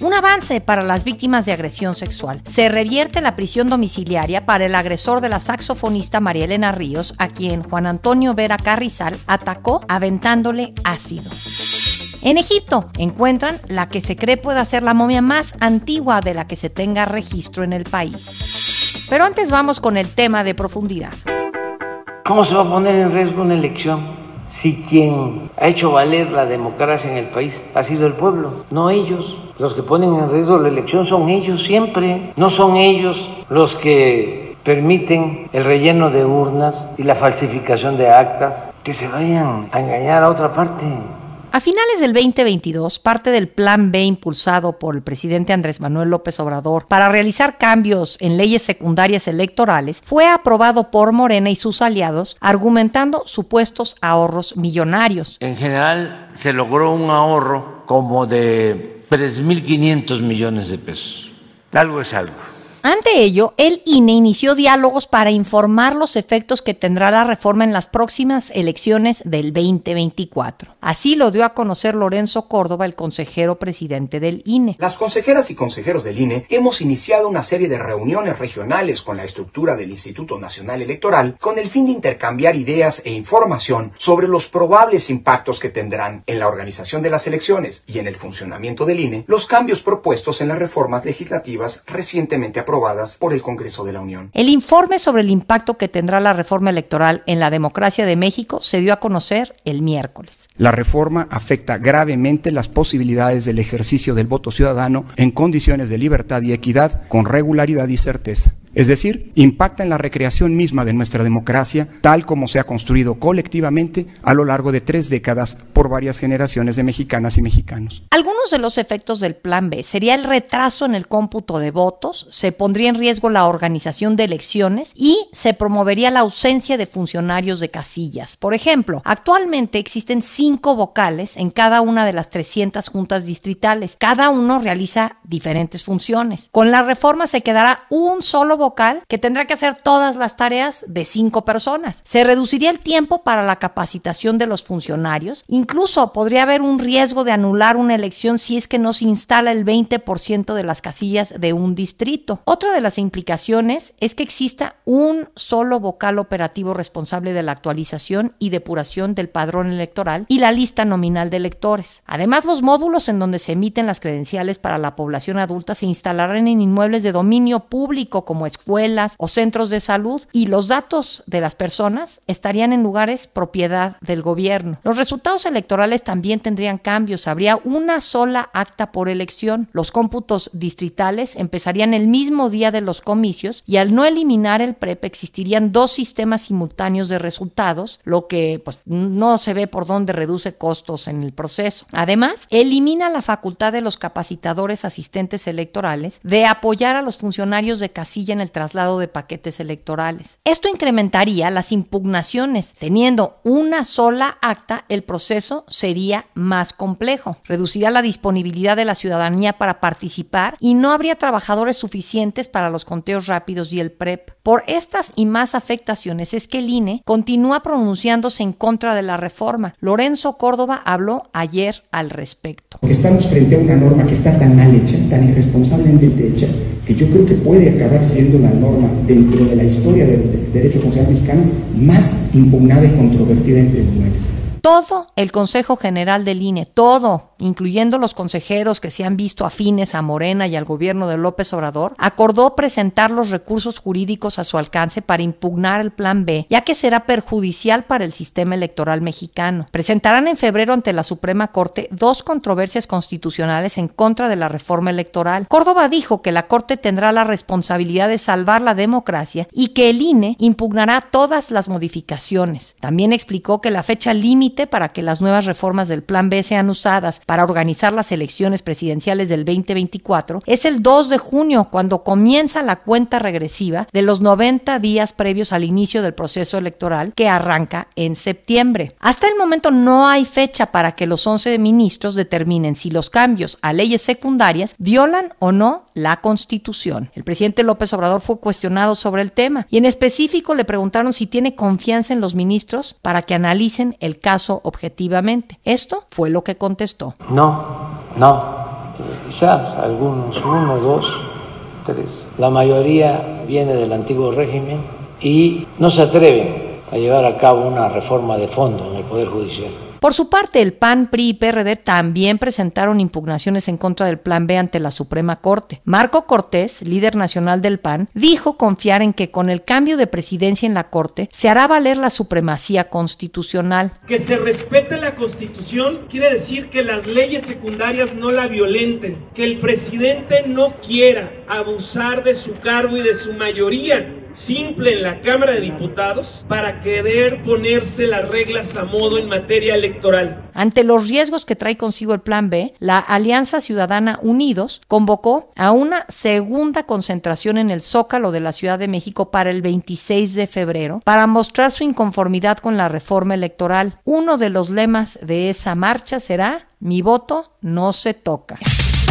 Un avance para las víctimas de agresión sexual. Se revierte la prisión domiciliaria para el agresor de la saxofonista María Elena Ríos, a quien Juan Antonio Vera Carrizal atacó aventándole ácido. En Egipto encuentran la que se cree pueda ser la momia más antigua de la que se tenga registro en el país. Pero antes vamos con el tema de profundidad. ¿Cómo se va a poner en riesgo una elección si quien ha hecho valer la democracia en el país ha sido el pueblo, no ellos? Los que ponen en riesgo la elección son ellos siempre, no son ellos los que permiten el relleno de urnas y la falsificación de actas, que se vayan a engañar a otra parte. A finales del 2022, parte del Plan B impulsado por el presidente Andrés Manuel López Obrador para realizar cambios en leyes secundarias electorales fue aprobado por Morena y sus aliados, argumentando supuestos ahorros millonarios. En general, se logró un ahorro como de 3.500 millones de pesos. Algo es algo. Ante ello, el INE inició diálogos para informar los efectos que tendrá la reforma en las próximas elecciones del 2024. Así lo dio a conocer Lorenzo Córdoba, el consejero presidente del INE. Las consejeras y consejeros del INE hemos iniciado una serie de reuniones regionales con la estructura del Instituto Nacional Electoral con el fin de intercambiar ideas e información sobre los probables impactos que tendrán en la organización de las elecciones y en el funcionamiento del INE los cambios propuestos en las reformas legislativas recientemente aprobadas aprobadas por el Congreso de la Unión. El informe sobre el impacto que tendrá la reforma electoral en la democracia de México se dio a conocer el miércoles. La reforma afecta gravemente las posibilidades del ejercicio del voto ciudadano en condiciones de libertad y equidad con regularidad y certeza. Es decir, impacta en la recreación misma de nuestra democracia, tal como se ha construido colectivamente a lo largo de tres décadas por varias generaciones de mexicanas y mexicanos. Algunos de los efectos del Plan B sería el retraso en el cómputo de votos, se pondría en riesgo la organización de elecciones y se promovería la ausencia de funcionarios de casillas. Por ejemplo, actualmente existen cinco vocales en cada una de las 300 juntas distritales. Cada uno realiza diferentes funciones. Con la reforma se quedará un solo vocal que tendrá que hacer todas las tareas de cinco personas. Se reduciría el tiempo para la capacitación de los funcionarios. Incluso podría haber un riesgo de anular una elección si es que no se instala el 20% de las casillas de un distrito. Otra de las implicaciones es que exista un solo vocal operativo responsable de la actualización y depuración del padrón electoral y la lista nominal de electores. Además, los módulos en donde se emiten las credenciales para la población adulta se instalarán en inmuebles de dominio público como escuelas o centros de salud y los datos de las personas estarían en lugares propiedad del gobierno. Los resultados electorales también tendrían cambios. Habría una sola acta por elección. Los cómputos distritales empezarían el mismo día de los comicios y al no eliminar el PREP existirían dos sistemas simultáneos de resultados, lo que pues no se ve por dónde reduce costos en el proceso. Además, elimina la facultad de los capacitadores asistentes electorales de apoyar a los funcionarios de casilla en el traslado de paquetes electorales. Esto incrementaría las impugnaciones. Teniendo una sola acta, el proceso sería más complejo. Reduciría la disponibilidad de la ciudadanía para participar y no habría trabajadores suficientes para los conteos rápidos y el PREP. Por estas y más afectaciones es que el INE continúa pronunciándose en contra de la reforma. Lorenzo Córdoba habló ayer al respecto. Estamos frente a una norma que está tan mal hecha, tan irresponsablemente hecha, que yo creo que puede acabar siendo la norma dentro de la historia del derecho constitucional mexicano más impugnada y controvertida en tribunales todo el Consejo General del INE, todo, incluyendo los consejeros que se han visto afines a Morena y al gobierno de López Obrador, acordó presentar los recursos jurídicos a su alcance para impugnar el Plan B, ya que será perjudicial para el sistema electoral mexicano. Presentarán en febrero ante la Suprema Corte dos controversias constitucionales en contra de la reforma electoral. Córdoba dijo que la Corte tendrá la responsabilidad de salvar la democracia y que el INE impugnará todas las modificaciones. También explicó que la fecha límite para que las nuevas reformas del Plan B sean usadas para organizar las elecciones presidenciales del 2024 es el 2 de junio, cuando comienza la cuenta regresiva de los 90 días previos al inicio del proceso electoral que arranca en septiembre. Hasta el momento no hay fecha para que los 11 ministros determinen si los cambios a leyes secundarias violan o no la Constitución. El presidente López Obrador fue cuestionado sobre el tema y en específico le preguntaron si tiene confianza en los ministros para que analicen el caso objetivamente. Esto fue lo que contestó. No, no. Quizás algunos, uno, dos, tres. La mayoría viene del antiguo régimen y no se atreven a llevar a cabo una reforma de fondo en el Poder Judicial. Por su parte, el PAN, PRI y PRD también presentaron impugnaciones en contra del Plan B ante la Suprema Corte. Marco Cortés, líder nacional del PAN, dijo confiar en que con el cambio de presidencia en la Corte se hará valer la supremacía constitucional. Que se respete la Constitución quiere decir que las leyes secundarias no la violenten, que el presidente no quiera abusar de su cargo y de su mayoría simple en la Cámara de Diputados para querer ponerse las reglas a modo en materia electoral. Ante los riesgos que trae consigo el Plan B, la Alianza Ciudadana Unidos convocó a una segunda concentración en el Zócalo de la Ciudad de México para el 26 de febrero para mostrar su inconformidad con la reforma electoral. Uno de los lemas de esa marcha será Mi voto no se toca.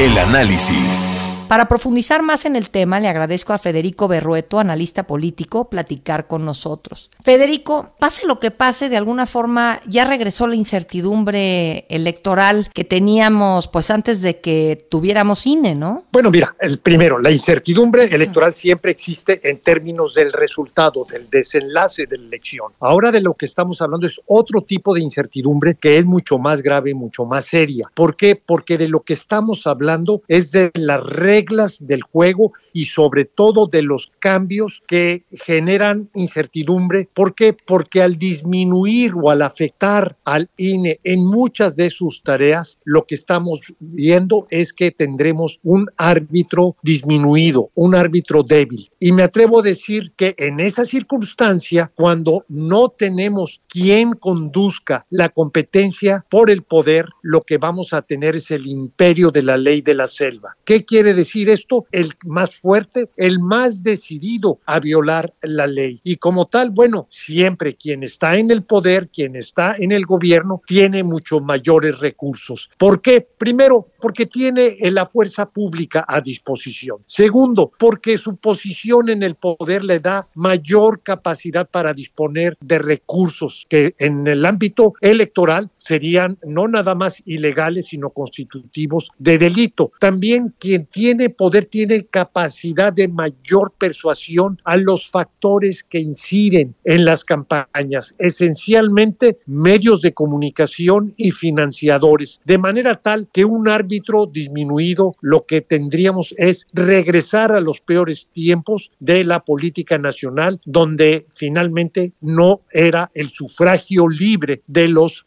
El análisis. Para profundizar más en el tema, le agradezco a Federico Berrueto, analista político, platicar con nosotros. Federico, pase lo que pase, de alguna forma ya regresó la incertidumbre electoral que teníamos pues antes de que tuviéramos INE, ¿no? Bueno, mira, el primero, la incertidumbre electoral siempre existe en términos del resultado, del desenlace de la elección. Ahora de lo que estamos hablando es otro tipo de incertidumbre que es mucho más grave, mucho más seria. ¿Por qué? Porque de lo que estamos hablando es de la red reglas del juego y sobre todo de los cambios que generan incertidumbre. ¿Por qué? Porque al disminuir o al afectar al INE en muchas de sus tareas, lo que estamos viendo es que tendremos un árbitro disminuido, un árbitro débil. Y me atrevo a decir que en esa circunstancia, cuando no tenemos quien conduzca la competencia por el poder, lo que vamos a tener es el imperio de la ley de la selva. ¿Qué quiere decir esto? El más fuerte, el más decidido a violar la ley. Y como tal, bueno, siempre quien está en el poder, quien está en el gobierno, tiene muchos mayores recursos. ¿Por qué? Primero, porque tiene la fuerza pública a disposición. Segundo, porque su posición en el poder le da mayor capacidad para disponer de recursos que en el ámbito electoral serían no nada más ilegales, sino constitutivos de delito. También quien tiene poder tiene capacidad de mayor persuasión a los factores que inciden en las campañas, esencialmente medios de comunicación y financiadores, de manera tal que un árbitro disminuido lo que tendríamos es regresar a los peores tiempos de la política nacional, donde finalmente no era el sufragio libre de los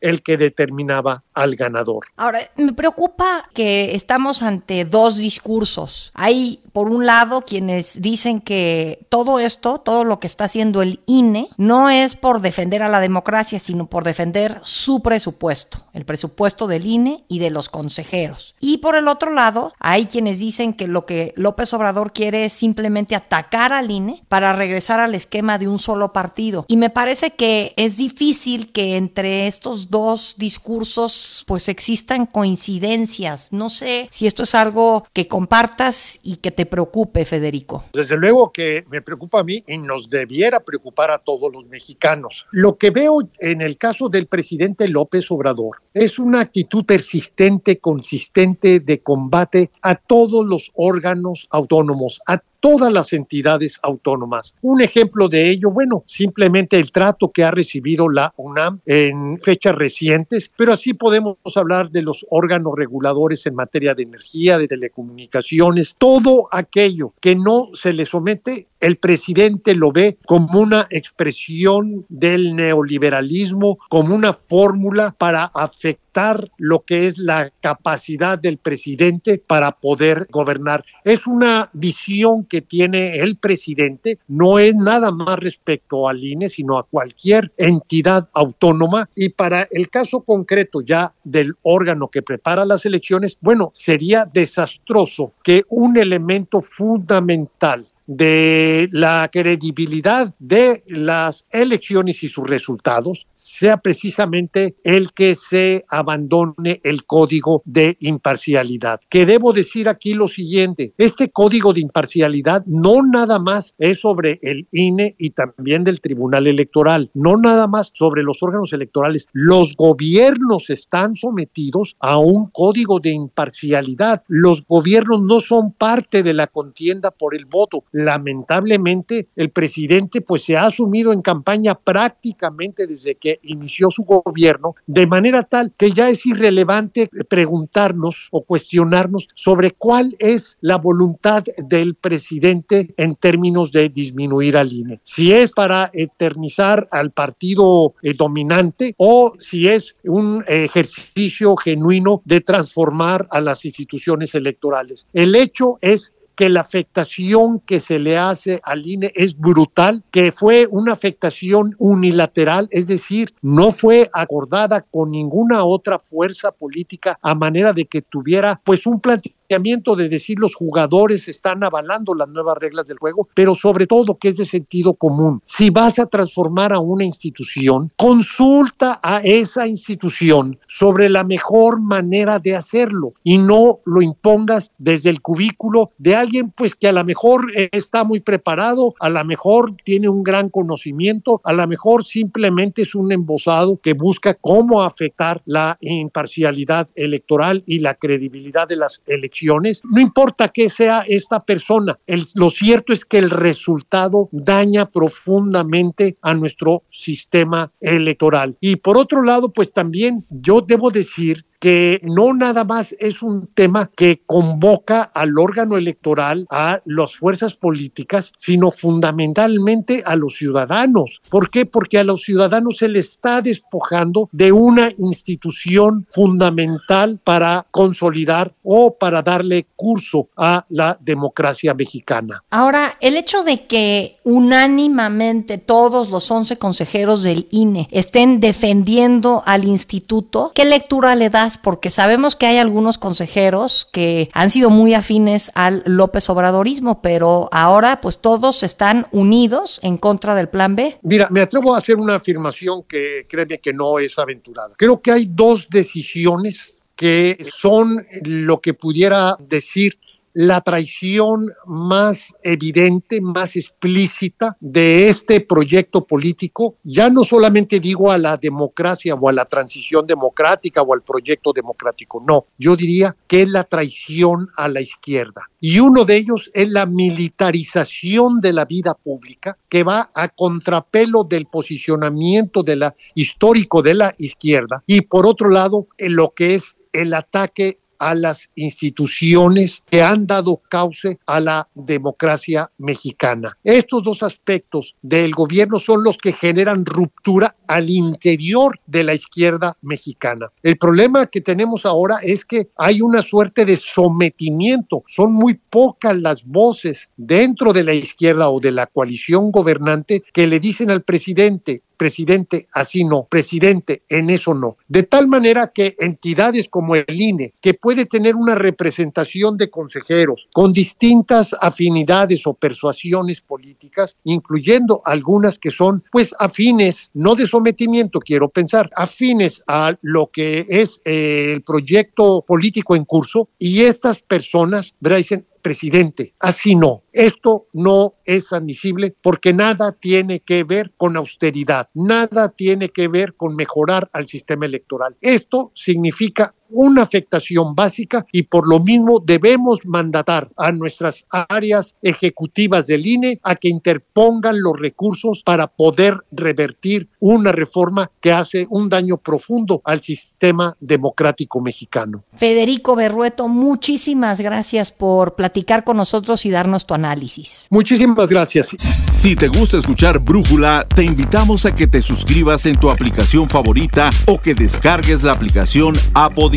el que determinaba al ganador. Ahora, me preocupa que estamos ante dos discursos. Hay, por un lado, quienes dicen que todo esto, todo lo que está haciendo el INE, no es por defender a la democracia, sino por defender su presupuesto, el presupuesto del INE y de los consejeros. Y por el otro lado, hay quienes dicen que lo que López Obrador quiere es simplemente atacar al INE para regresar al esquema de un solo partido. Y me parece que es difícil que entre estos dos discursos pues existan coincidencias. No sé si esto es algo que compartas y que te preocupe, Federico. Desde luego que me preocupa a mí y nos debiera preocupar a todos los mexicanos. Lo que veo en el caso del presidente López Obrador es una actitud persistente, consistente de combate a todos los órganos autónomos, a todas las entidades autónomas. Un ejemplo de ello, bueno, simplemente el trato que ha recibido la UNAM en fechas recientes, pero así podemos hablar de los órganos reguladores en materia de energía, de telecomunicaciones, todo aquello que no se le somete el presidente lo ve como una expresión del neoliberalismo, como una fórmula para afectar lo que es la capacidad del presidente para poder gobernar. Es una visión que tiene el presidente, no es nada más respecto al INE, sino a cualquier entidad autónoma. Y para el caso concreto ya del órgano que prepara las elecciones, bueno, sería desastroso que un elemento fundamental de la credibilidad de las elecciones y sus resultados sea precisamente el que se abandone el código de imparcialidad. Que debo decir aquí lo siguiente, este código de imparcialidad no nada más es sobre el INE y también del Tribunal Electoral, no nada más sobre los órganos electorales. Los gobiernos están sometidos a un código de imparcialidad. Los gobiernos no son parte de la contienda por el voto lamentablemente el presidente pues se ha asumido en campaña prácticamente desde que inició su gobierno, de manera tal que ya es irrelevante preguntarnos o cuestionarnos sobre cuál es la voluntad del presidente en términos de disminuir al INE. Si es para eternizar al partido eh, dominante o si es un ejercicio genuino de transformar a las instituciones electorales. El hecho es que la afectación que se le hace al INE es brutal, que fue una afectación unilateral, es decir, no fue acordada con ninguna otra fuerza política a manera de que tuviera pues un planteamiento de decir los jugadores están avalando las nuevas reglas del juego, pero sobre todo que es de sentido común. Si vas a transformar a una institución, consulta a esa institución sobre la mejor manera de hacerlo y no lo impongas desde el cubículo de alguien pues que a lo mejor está muy preparado, a lo mejor tiene un gran conocimiento, a lo mejor simplemente es un embosado que busca cómo afectar la imparcialidad electoral y la credibilidad de las elecciones no importa que sea esta persona, lo cierto es que el resultado daña profundamente a nuestro sistema electoral. Y por otro lado, pues también yo debo decir que no nada más es un tema que convoca al órgano electoral, a las fuerzas políticas, sino fundamentalmente a los ciudadanos. ¿Por qué? Porque a los ciudadanos se les está despojando de una institución fundamental para consolidar o para darle curso a la democracia mexicana. Ahora, el hecho de que unánimamente todos los 11 consejeros del INE estén defendiendo al instituto, ¿qué lectura le da porque sabemos que hay algunos consejeros que han sido muy afines al López Obradorismo, pero ahora pues todos están unidos en contra del plan B. Mira, me atrevo a hacer una afirmación que créeme que no es aventurada. Creo que hay dos decisiones que son lo que pudiera decir la traición más evidente, más explícita de este proyecto político, ya no solamente digo a la democracia o a la transición democrática o al proyecto democrático, no, yo diría que es la traición a la izquierda. Y uno de ellos es la militarización de la vida pública que va a contrapelo del posicionamiento de la, histórico de la izquierda y por otro lado en lo que es el ataque a las instituciones que han dado cauce a la democracia mexicana. Estos dos aspectos del gobierno son los que generan ruptura al interior de la izquierda mexicana. El problema que tenemos ahora es que hay una suerte de sometimiento. Son muy pocas las voces dentro de la izquierda o de la coalición gobernante que le dicen al presidente, presidente, así no, presidente, en eso no. De tal manera que entidades como el INE, que puede tener una representación de consejeros con distintas afinidades o persuasiones políticas, incluyendo algunas que son pues afines, no de sometimiento, quiero pensar, afines a lo que es eh, el proyecto político en curso, y estas personas, dicen, presidente. Así no. Esto no es admisible porque nada tiene que ver con austeridad, nada tiene que ver con mejorar al sistema electoral. Esto significa una afectación básica y por lo mismo debemos mandatar a nuestras áreas ejecutivas del INE a que interpongan los recursos para poder revertir una reforma que hace un daño profundo al sistema democrático mexicano. Federico Berrueto, muchísimas gracias por platicar con nosotros y darnos tu análisis. Muchísimas gracias. Si te gusta escuchar Brújula, te invitamos a que te suscribas en tu aplicación favorita o que descargues la aplicación Apo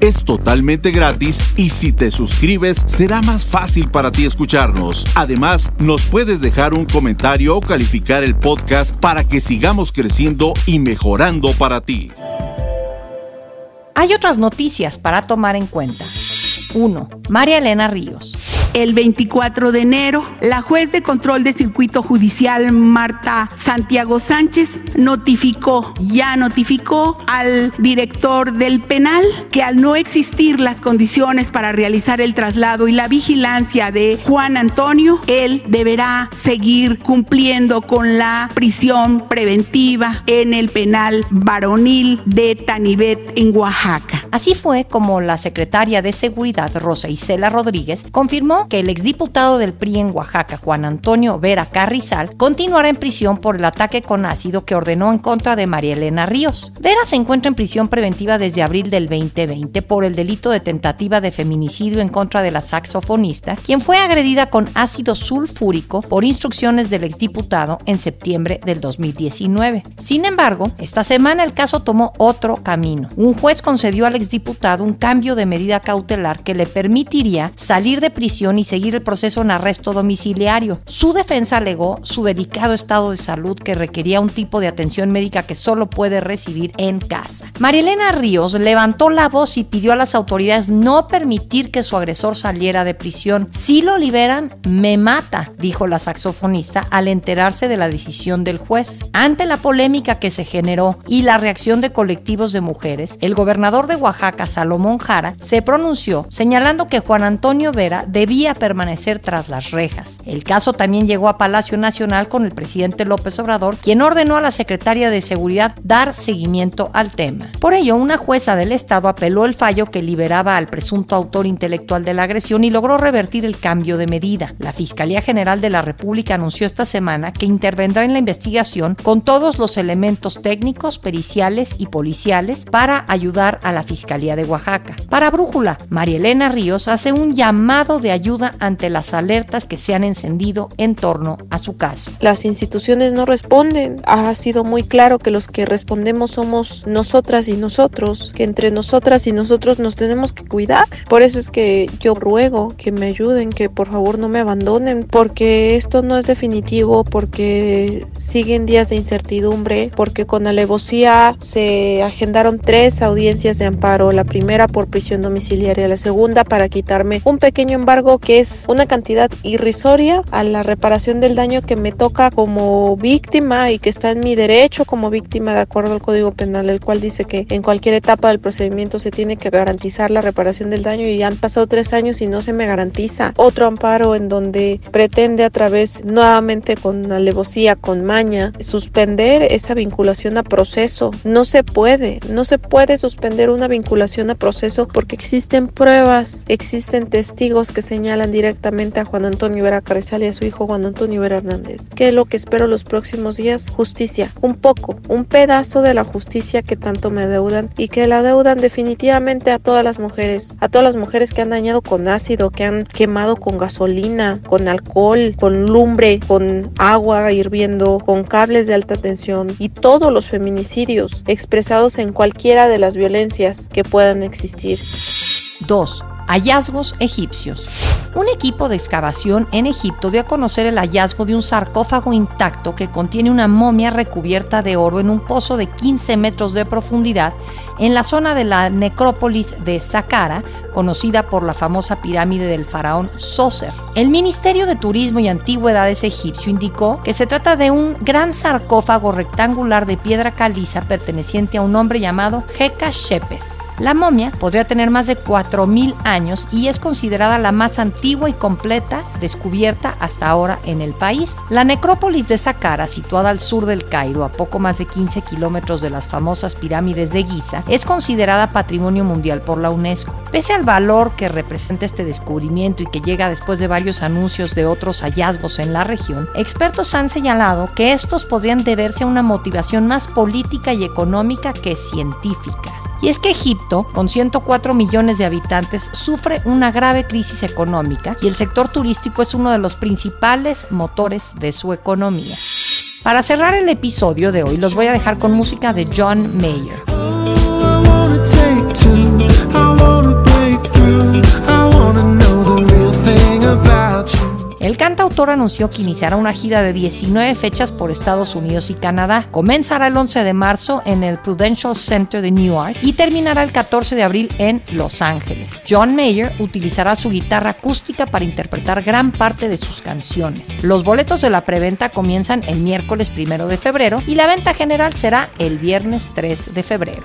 Es totalmente gratis y si te suscribes será más fácil para ti escucharnos. Además, nos puedes dejar un comentario o calificar el podcast para que sigamos creciendo y mejorando para ti. Hay otras noticias para tomar en cuenta. 1. María Elena Ríos. El 24 de enero, la juez de control de circuito judicial Marta Santiago Sánchez notificó, ya notificó al director del penal que al no existir las condiciones para realizar el traslado y la vigilancia de Juan Antonio, él deberá seguir cumpliendo con la prisión preventiva en el penal varonil de Tanibet en Oaxaca. Así fue como la secretaria de Seguridad, Rosa Isela Rodríguez, confirmó que el exdiputado del PRI en Oaxaca, Juan Antonio Vera Carrizal, continuará en prisión por el ataque con ácido que ordenó en contra de María Elena Ríos. Vera se encuentra en prisión preventiva desde abril del 2020 por el delito de tentativa de feminicidio en contra de la saxofonista, quien fue agredida con ácido sulfúrico por instrucciones del exdiputado en septiembre del 2019. Sin embargo, esta semana el caso tomó otro camino. Un juez concedió al exdiputado un cambio de medida cautelar que le permitiría salir de prisión y seguir el proceso en arresto domiciliario. Su defensa alegó su delicado estado de salud que requería un tipo de atención médica que solo puede recibir en casa. Marielena Ríos levantó la voz y pidió a las autoridades no permitir que su agresor saliera de prisión. Si lo liberan, me mata, dijo la saxofonista al enterarse de la decisión del juez. Ante la polémica que se generó y la reacción de colectivos de mujeres, el gobernador de Oaxaca, Salomón Jara, se pronunció señalando que Juan Antonio Vera debía permanecer tras las rejas. El caso también llegó a Palacio Nacional con el presidente López Obrador, quien ordenó a la secretaria de Seguridad dar seguimiento al tema. Por ello, una jueza del Estado apeló el fallo que liberaba al presunto autor intelectual de la agresión y logró revertir el cambio de medida. La Fiscalía General de la República anunció esta semana que intervendrá en la investigación con todos los elementos técnicos, periciales y policiales para ayudar a la Fiscalía de Oaxaca. Para Brújula, María Elena Ríos hace un llamado de ayuda ante las alertas que se han encendido en torno a su caso. Las instituciones no responden. Ha sido muy claro que los que respondemos somos nosotras y nosotros, que entre nosotras y nosotros nos tenemos que cuidar. Por eso es que yo ruego que me ayuden, que por favor no me abandonen, porque esto no es definitivo, porque siguen días de incertidumbre, porque con alevosía se agendaron tres audiencias de amparo, la primera por prisión domiciliaria, la segunda para quitarme un pequeño embargo que es una cantidad irrisoria a la reparación del daño que me toca como víctima y que está en mi derecho como víctima de acuerdo al Código Penal, el cual dice que en cualquier etapa del procedimiento se tiene que garantizar la reparación del daño y han pasado tres años y no se me garantiza. Otro amparo en donde pretende a través nuevamente con alevosía, con maña, suspender esa vinculación a proceso. No se puede, no se puede suspender una vinculación a proceso porque existen pruebas, existen testigos que señalan directamente a Juan Antonio Vera Carrizal y a su hijo Juan Antonio Vera Hernández. ¿Qué es lo que espero los próximos días? Justicia, un poco, un pedazo de la justicia que tanto me adeudan y que la adeudan definitivamente a todas las mujeres, a todas las mujeres que han dañado con ácido, que han quemado con gasolina, con alcohol, con lumbre, con agua hirviendo, con cables de alta tensión y todos los feminicidios expresados en cualquiera de las violencias que puedan existir. 2 hallazgos egipcios. Un equipo de excavación en Egipto dio a conocer el hallazgo de un sarcófago intacto que contiene una momia recubierta de oro en un pozo de 15 metros de profundidad en la zona de la necrópolis de Saqqara, conocida por la famosa pirámide del faraón Sócer. El Ministerio de Turismo y Antigüedades egipcio indicó que se trata de un gran sarcófago rectangular de piedra caliza perteneciente a un hombre llamado Heka Shepes. La momia podría tener más de 4.000 años y es considerada la más antigua y completa descubierta hasta ahora en el país. La necrópolis de Saqqara, situada al sur del Cairo, a poco más de 15 kilómetros de las famosas pirámides de Giza, es considerada patrimonio mundial por la UNESCO. Pese al valor que representa este descubrimiento y que llega después de varios anuncios de otros hallazgos en la región, expertos han señalado que estos podrían deberse a una motivación más política y económica que científica. Y es que Egipto, con 104 millones de habitantes, sufre una grave crisis económica y el sector turístico es uno de los principales motores de su economía. Para cerrar el episodio de hoy, los voy a dejar con música de John Mayer. El cantautor anunció que iniciará una gira de 19 fechas por Estados Unidos y Canadá. Comenzará el 11 de marzo en el Prudential Center de Newark y terminará el 14 de abril en Los Ángeles. John Mayer utilizará su guitarra acústica para interpretar gran parte de sus canciones. Los boletos de la preventa comienzan el miércoles 1 de febrero y la venta general será el viernes 3 de febrero.